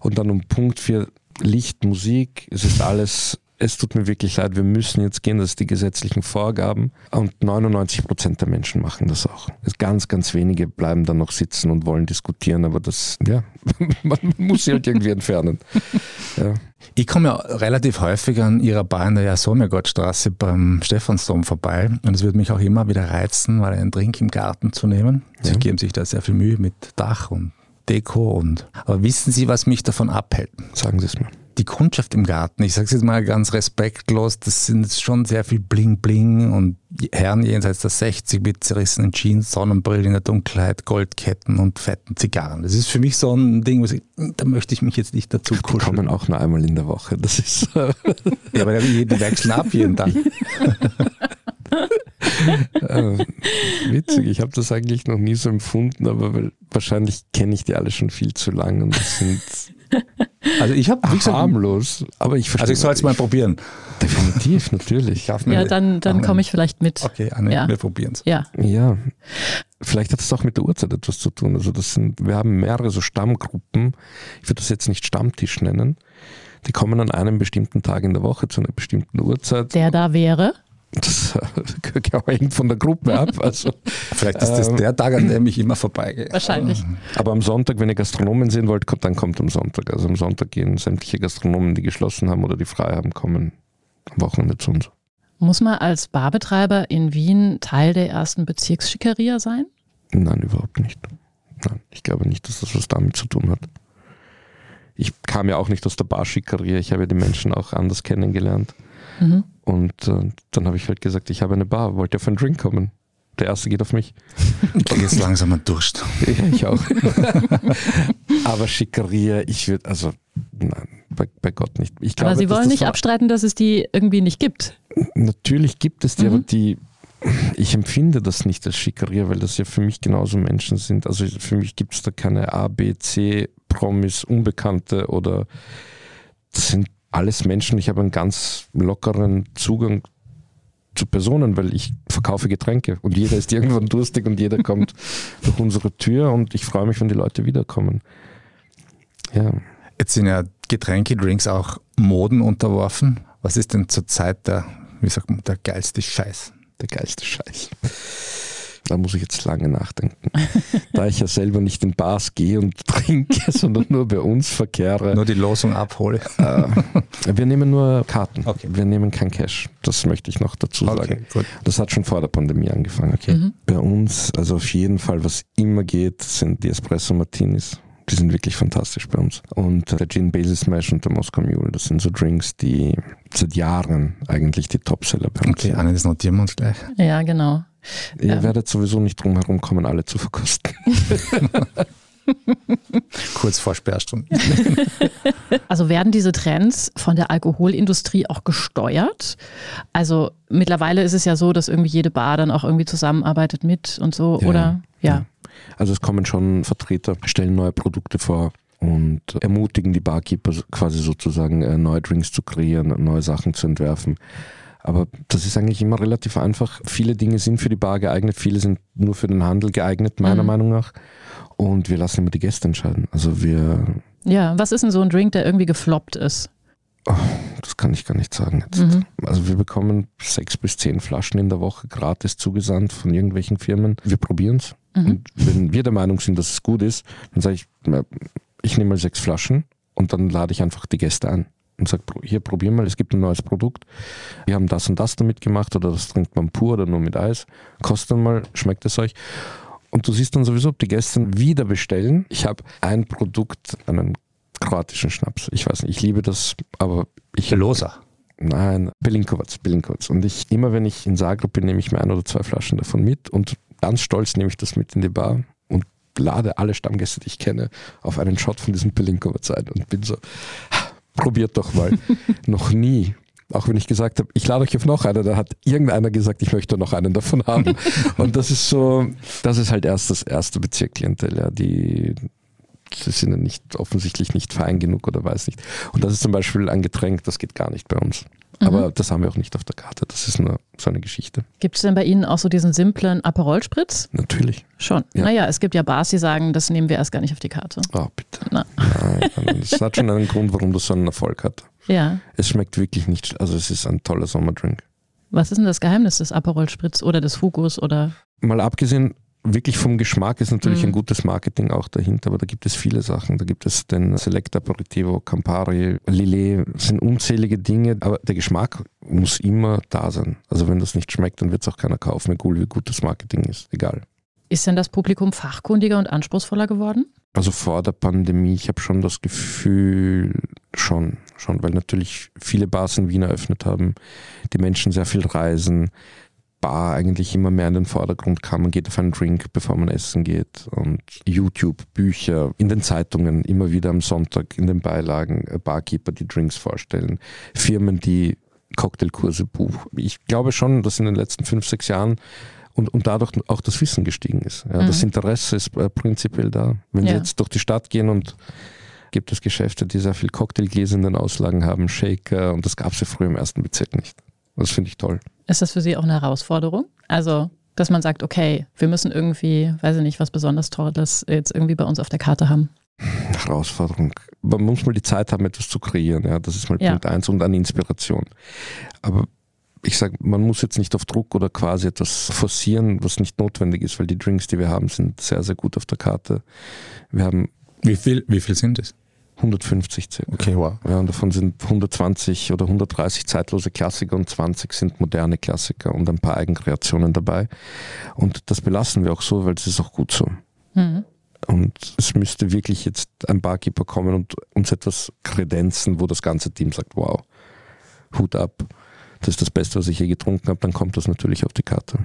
Und dann um Punkt vier Licht, Musik, es ist alles es tut mir wirklich leid, wir müssen jetzt gehen, das sind die gesetzlichen Vorgaben. Und 99 Prozent der Menschen machen das auch. Ganz, ganz wenige bleiben dann noch sitzen und wollen diskutieren, aber das, ja, man muss sie halt irgendwie entfernen. Ja. Ich komme ja relativ häufig an Ihrer Bar in der Jasomirgottstraße beim Stephansdom vorbei und es würde mich auch immer wieder reizen, mal einen Drink im Garten zu nehmen. Sie ja. geben sich da sehr viel Mühe mit Dach und Deko und, aber wissen Sie, was mich davon abhält? Sagen Sie es mir die Kundschaft im Garten, ich sage es jetzt mal ganz respektlos, das sind schon sehr viel Bling-Bling und Herren jenseits der 60 mit zerrissenen Jeans, Sonnenbrillen in der Dunkelheit, Goldketten und fetten Zigarren. Das ist für mich so ein Ding, ich, da möchte ich mich jetzt nicht dazu kuscheln. Die kommen auch nur einmal in der Woche, das ist... ja, aber die, wechseln ab jeden Tag. äh, witzig, ich habe das eigentlich noch nie so empfunden, aber wahrscheinlich kenne ich die alle schon viel zu lang und das sind also ich habe harmlos, aber ich verstehe. Also ich soll es mal probieren. Definitiv, natürlich. ja, dann, dann komme ich vielleicht mit. Okay, Anne, ja. wir probieren es. Ja. ja. Vielleicht hat es auch mit der Uhrzeit etwas zu tun. Also das sind, wir haben mehrere so Stammgruppen. Ich würde das jetzt nicht Stammtisch nennen. Die kommen an einem bestimmten Tag in der Woche zu einer bestimmten Uhrzeit. Der da wäre? Das hängt von der Gruppe ab. Also, Vielleicht ist das ähm, der Tag, an dem ich immer vorbeigehe. Wahrscheinlich. Aber am Sonntag, wenn ihr Gastronomen sehen wollt, dann kommt am Sonntag. Also am Sonntag gehen sämtliche Gastronomen, die geschlossen haben oder die frei haben, kommen am Wochenende zu uns. Muss man als Barbetreiber in Wien Teil der ersten Bezirksschickeria sein? Nein, überhaupt nicht. Nein, ich glaube nicht, dass das was damit zu tun hat. Ich kam ja auch nicht aus der Barschickeria, ich habe ja die Menschen auch anders kennengelernt. Mhm. Und äh, dann habe ich halt gesagt, ich habe eine Bar, wollt ihr auf einen Drink kommen? Der erste geht auf mich. Ich kriege jetzt langsam einen Durst. ja, ich auch. Aber Schickeria, ich würde, also nein, bei, bei, Gott nicht. Ich glaube, aber Sie wollen nicht abstreiten, dass es die irgendwie nicht gibt. Natürlich gibt es die, mhm. aber die, ich empfinde das nicht als Schickeria, weil das ja für mich genauso Menschen sind. Also für mich gibt es da keine A, B, C, Promis, Unbekannte oder das sind alles Menschen. Ich habe einen ganz lockeren Zugang zu Personen, weil ich verkaufe Getränke und jeder ist irgendwann durstig und jeder kommt durch unsere Tür und ich freue mich, wenn die Leute wiederkommen. Ja. Jetzt sind ja Getränke, Drinks auch Moden unterworfen. Was ist denn zurzeit der, wie sagt man, der geilste Scheiß? Der geilste Scheiß. Da muss ich jetzt lange nachdenken. da ich ja selber nicht in Bars gehe und trinke, sondern nur bei uns verkehre. Nur die Losung abhole. Äh, wir nehmen nur Karten. Okay. Wir nehmen kein Cash. Das möchte ich noch dazu sagen. Okay, das hat schon vor der Pandemie angefangen. Okay. Mhm. Bei uns, also auf jeden Fall, was immer geht, sind die Espresso Martinis. die sind wirklich fantastisch bei uns. Und der Gin Basil Smash und der Moscow Mule, das sind so Drinks, die seit Jahren eigentlich die Topseller bei uns Okay, Anne, das notieren wir uns gleich. Ja, genau. Ihr Ja. werdet sowieso nicht drum herum kommen, alle zu verkosten. Kurz vor Sperrstunde. Also werden diese Trends von der Alkoholindustrie auch gesteuert? Also mittlerweile ist es ja so, dass irgendwie jede Bar dann auch irgendwie zusammenarbeitet mit und so, Ja, oder? Ja. Also es kommen schon Vertreter, stellen neue Produkte vor und ermutigen die Barkeeper quasi sozusagen äh, neue Drinks zu kreieren, neue Sachen zu entwerfen. Aber das ist eigentlich immer relativ einfach. Viele Dinge sind für die Bar geeignet, viele sind nur für den Handel geeignet, meiner Mhm. Meinung nach. Und wir lassen immer die Gäste entscheiden. Also wir, Ja, was ist denn so ein Drink, der irgendwie gefloppt ist? das kann ich gar nicht sagen jetzt. Mhm. Also wir bekommen sechs bis zehn Flaschen in der Woche gratis zugesandt von irgendwelchen Firmen. Wir probieren es. Mhm. Und wenn wir der Meinung sind, dass es gut ist, dann sage ich, ich nehme mal sechs Flaschen und dann lade ich einfach die Gäste ein und pro- hier probier mal, es gibt ein neues Produkt. Wir haben das und das damit gemacht oder das trinkt man pur oder nur mit Eis. Kostet dann mal, schmeckt es euch. Und du siehst dann sowieso, ob die Gäste wieder bestellen. Ich habe ein Produkt, einen kroatischen Schnaps. Ich weiß nicht, ich liebe das, aber ich Loser. Nein, Belinkovac, Belinkovac. Und ich, immer wenn ich in Zagreb bin, nehme ich mir ein oder zwei Flaschen davon mit und ganz stolz nehme ich das mit in die Bar und lade alle Stammgäste, die ich kenne, auf einen Shot von diesem Belinkovac ein und bin so, "Ha, probiert doch mal. noch nie. Auch wenn ich gesagt habe, ich lade euch auf noch einen, da hat irgendeiner gesagt, ich möchte noch einen davon haben. und das ist so, das ist halt erst das erste Bezirkklientel, ja, die, die sind ja nicht, offensichtlich nicht fein genug oder weiß nicht. Und das ist zum Beispiel ein Getränk, das geht gar nicht bei uns. Aber das haben wir auch nicht auf der Karte. Das ist nur so eine Geschichte. Gibt es denn bei Ihnen auch so diesen simplen Aperol-Spritz? Natürlich. Schon. Ja. Naja, es gibt ja Bars, die sagen, das nehmen wir erst gar nicht auf die Karte. Oh, bitte. Na. Nein, nein, das hat schon einen Grund, warum das so einen Erfolg hat. Ja. Es schmeckt wirklich nicht, also es ist ein toller Sommerdrink. Was ist denn das Geheimnis des Aperol-Spritz oder des Fugos oder? Mal abgesehen, wirklich vom Geschmack ist natürlich Mhm. ein gutes Marketing auch dahinter, aber da gibt es viele Sachen. Da gibt es den Select Aperitivo, Campari, Lillet, es sind unzählige Dinge, aber der Geschmack muss immer da sein. Also wenn das nicht schmeckt, dann wird es auch keiner kaufen, egal wie gut das Marketing ist, egal. Ist denn das Publikum fachkundiger und anspruchsvoller geworden? Also vor der Pandemie, ich habe schon das Gefühl, schon, schon, weil natürlich viele Bars in Wien eröffnet haben, die Menschen sehr viel reisen, Bar eigentlich immer mehr in den Vordergrund kam. Man geht auf einen Drink, bevor man essen geht. Und YouTube, Bücher, in den Zeitungen, immer wieder am Sonntag in den Beilagen, äh, Barkeeper, die Drinks vorstellen, Firmen, die Cocktailkurse buchen. Ich glaube schon, dass in den letzten fünf, sechs Jahren und, und dadurch auch das Wissen gestiegen ist. Ja, Das Mhm. Interesse ist äh, prinzipiell da. Wenn Sie Ja. jetzt durch die Stadt gehen und gibt es Geschäfte, die sehr viel Cocktailgläser in den Auslagen haben, Shaker, und das gab es ja früher im ersten Bezirk nicht. Das finde ich toll. Ist das für Sie auch eine Herausforderung? Also, dass man sagt, okay, wir müssen irgendwie, weiß ich nicht, was besonders Tolles jetzt irgendwie bei uns auf der Karte haben. Herausforderung. Man muss mal die Zeit haben, etwas zu kreieren. Ja, das ist mal Ja. Punkt eins und eine Inspiration. Aber ich sage, man muss jetzt nicht auf Druck oder quasi etwas forcieren, was nicht notwendig ist, weil die Drinks, die wir haben, sind sehr, sehr gut auf der Karte. Wir haben Wie viel, wie viel sind es? 150 circa. Okay, wow. Ja, und davon sind 120 oder 130 zeitlose Klassiker und 20 sind moderne Klassiker und ein paar Eigenkreationen dabei. Und das belassen wir auch so, weil es ist auch gut so. Mhm. Und es müsste wirklich jetzt ein Barkeeper kommen und uns etwas kredenzen, wo das ganze Team sagt, wow, Hut ab, das ist das Beste, was ich je getrunken habe, dann kommt das natürlich auf die Karte.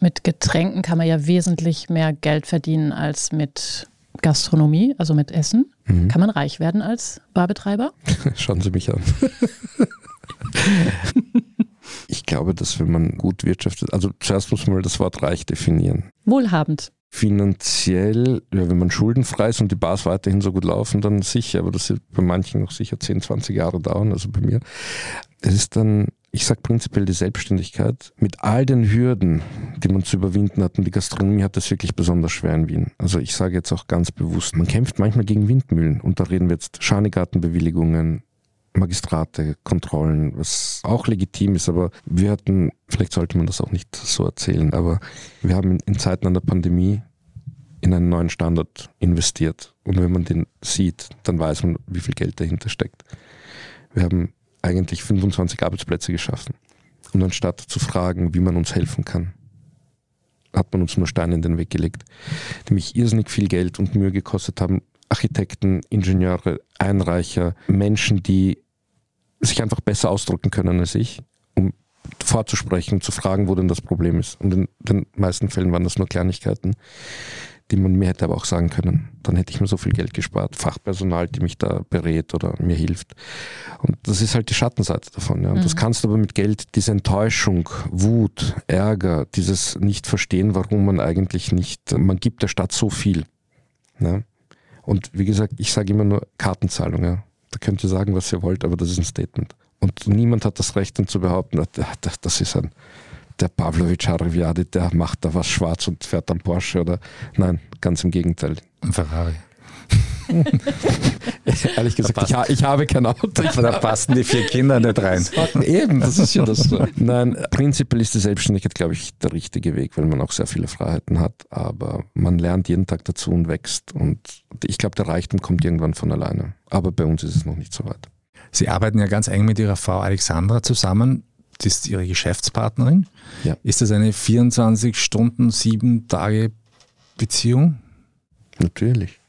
Mit Getränken kann man ja wesentlich mehr Geld verdienen als mit Gastronomie, also mit Essen. Mhm. Kann man reich werden als Barbetreiber? Schauen Sie mich an. ich glaube, dass wenn man gut wirtschaftet, also zuerst muss man mal das Wort reich definieren. Wohlhabend. Finanziell, ja, wenn man schuldenfrei ist und die Bars weiterhin so gut laufen, dann sicher, aber das wird bei manchen noch sicher 10, 20 Jahre dauern, also bei mir. Es ist dann, ich sage prinzipiell die Selbstständigkeit mit all den Hürden, die man zu überwinden hat. Und die Gastronomie hat das wirklich besonders schwer in Wien. Also ich sage jetzt auch ganz bewusst, man kämpft manchmal gegen Windmühlen und da reden wir jetzt Schanigartenbewilligungen, Magistrate, Kontrollen, was auch legitim ist, aber wir hatten, vielleicht sollte man das auch nicht so erzählen, aber wir haben in, Zeiten einer Pandemie in einen neuen Standard investiert. Und wenn man den sieht, dann weiß man, wie viel Geld dahinter steckt. Wir haben eigentlich 25 Arbeitsplätze geschaffen. Und anstatt zu fragen, wie man uns helfen kann, hat man uns nur Steine in den Weg gelegt, die mich irrsinnig viel Geld und Mühe gekostet haben, Architekten, Ingenieure, Einreicher, Menschen, die sich einfach besser ausdrücken können als ich, um vorzusprechen, zu fragen, wo denn das Problem ist. Und in den meisten Fällen waren das nur Kleinigkeiten, die man mir hätte aber auch sagen können. Dann hätte ich mir so viel Geld gespart. Fachpersonal, die mich da berät oder mir hilft. Und das ist halt die Schattenseite davon. Ja. Und mhm. das kannst du aber mit Geld, diese Enttäuschung, Wut, Ärger, dieses nicht verstehen, warum man eigentlich nicht, man gibt der Stadt so viel. Ja. Und wie gesagt, ich sage immer nur Kartenzahlung. Ja. Da könnt ihr sagen, was ihr wollt, aber das ist ein Statement. Und niemand hat das Recht, dann zu behaupten, das ist ein, der Pavlovic Haraviadi, der macht da was schwarz und fährt am Porsche oder nein, ganz im Gegenteil. Ein Ferrari. Ehrlich gesagt, ich, ich, habe kein Auto. Da passen die vier Kinder nicht rein. Eben, das ist ja das. Nein, prinzipiell ist die Selbstständigkeit, glaube ich, der richtige Weg, weil man auch sehr viele Freiheiten hat. Aber man lernt jeden Tag dazu und wächst. Und ich glaube, der Reichtum kommt irgendwann von alleine. Aber bei uns ist es noch nicht so weit. Sie arbeiten ja ganz eng mit Ihrer Frau Alexandra zusammen. Das ist Ihre Geschäftspartnerin. Ja. Ist das eine 24 Stunden, sieben Tage Beziehung? Natürlich.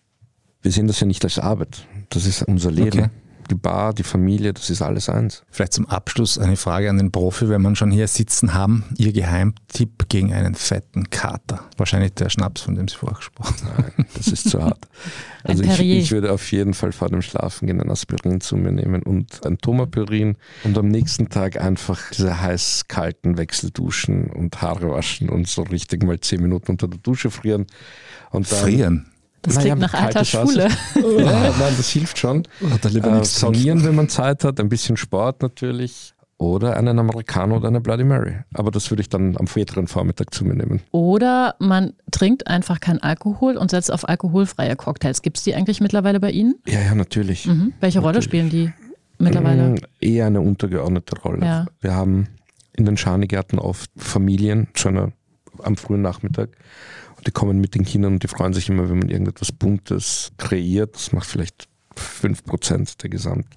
Wir sehen das ja nicht als Arbeit. Das ist unser Leben. Okay. Die Bar, die Familie, das ist alles eins. Vielleicht zum Abschluss eine Frage an den Profi, wenn man schon hier sitzen haben. Ihr Geheimtipp gegen einen fetten Kater. Wahrscheinlich der Schnaps, von dem Sie vorher gesprochen haben. Nein, das ist zu hart. Also ich, ich, würde auf jeden Fall vor dem Schlafen gehen ein Aspirin zu mir nehmen und ein Tomapyrin und am nächsten Tag einfach diese heiß-kalten Wechsel duschen und Haare waschen und so richtig mal zehn Minuten unter der Dusche frieren. Und dann, frieren? Das klingt nach alter Schule. ja, nein, das hilft schon. Äh, saunieren, wenn man Zeit hat, ein bisschen Sport natürlich. Oder einen Americano oder eine Bloody Mary. Aber das würde ich dann am späteren Vormittag zu mir nehmen. Oder man trinkt einfach keinen Alkohol und setzt auf alkoholfreie Cocktails. Gibt es die eigentlich mittlerweile bei Ihnen? Ja, ja, natürlich. Mhm. Welche natürlich. Rolle spielen die mittlerweile? Mm, eher eine untergeordnete Rolle. Ja. Wir haben in den Schanigärten oft Familien zu einer, am frühen Nachmittag die kommen mit den Kindern und die freuen sich immer, wenn man irgendetwas Buntes kreiert. Das macht vielleicht 5% der Gesamt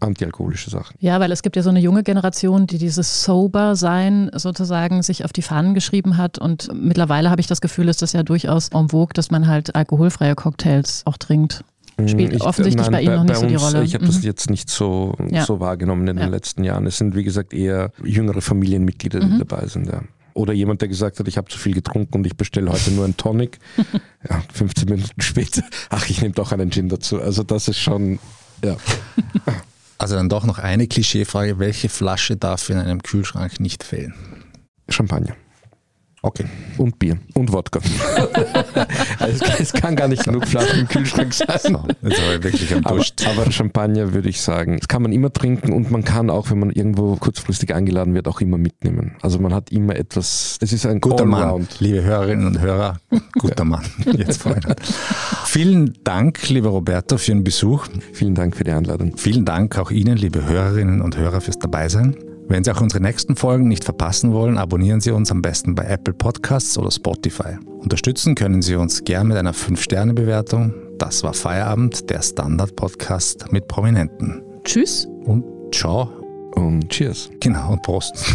antialkoholische Sachen. Ja, weil es gibt ja so eine junge Generation, die dieses Sober-Sein sozusagen sich auf die Fahnen geschrieben hat. Und mittlerweile habe ich das Gefühl, ist das ja durchaus en vogue, dass man halt alkoholfreie Cocktails auch trinkt. Mm, Spielt ich, offensichtlich nein, bei Ihnen bei, noch nicht so die Rolle. Ich habe mhm. das jetzt nicht so, ja. so wahrgenommen in ja. den letzten Jahren. Es sind, wie gesagt, eher jüngere Familienmitglieder, die mhm. dabei sind. Ja. Oder jemand, der gesagt hat, ich habe zu viel getrunken und ich bestelle heute nur einen Tonic. Ja, 15 Minuten später, ach, ich nehme doch einen Gin dazu. Also das ist schon, ja. Also dann doch noch eine Klischeefrage. Welche Flasche darf in einem Kühlschrank nicht fehlen? Champagner. Okay. Und Bier. Und Wodka. also kann gar nicht genug Flaschen im Kühlschrank sein. So, jetzt aber wirklich am aber, aber Champagner würde ich sagen, das kann man immer trinken und man kann auch, wenn man irgendwo kurzfristig eingeladen wird, auch immer mitnehmen. Also man hat immer etwas, es ist ein guter Mann, liebe Hörerinnen und Hörer, guter Mann. Jetzt vorhin. Vielen Dank, lieber Roberto, für den Besuch. Vielen Dank für die Einladung. Vielen Dank auch Ihnen, liebe Hörerinnen und Hörer, fürs Dabeisein. Wenn Sie auch unsere nächsten Folgen nicht verpassen wollen, abonnieren Sie uns am besten bei Apple Podcasts oder Spotify. Unterstützen können Sie uns gern mit einer 5-Sterne-Bewertung. Das war Feierabend, der Standard-Podcast mit Prominenten. Tschüss. Und ciao. Und cheers. Genau, und Prost.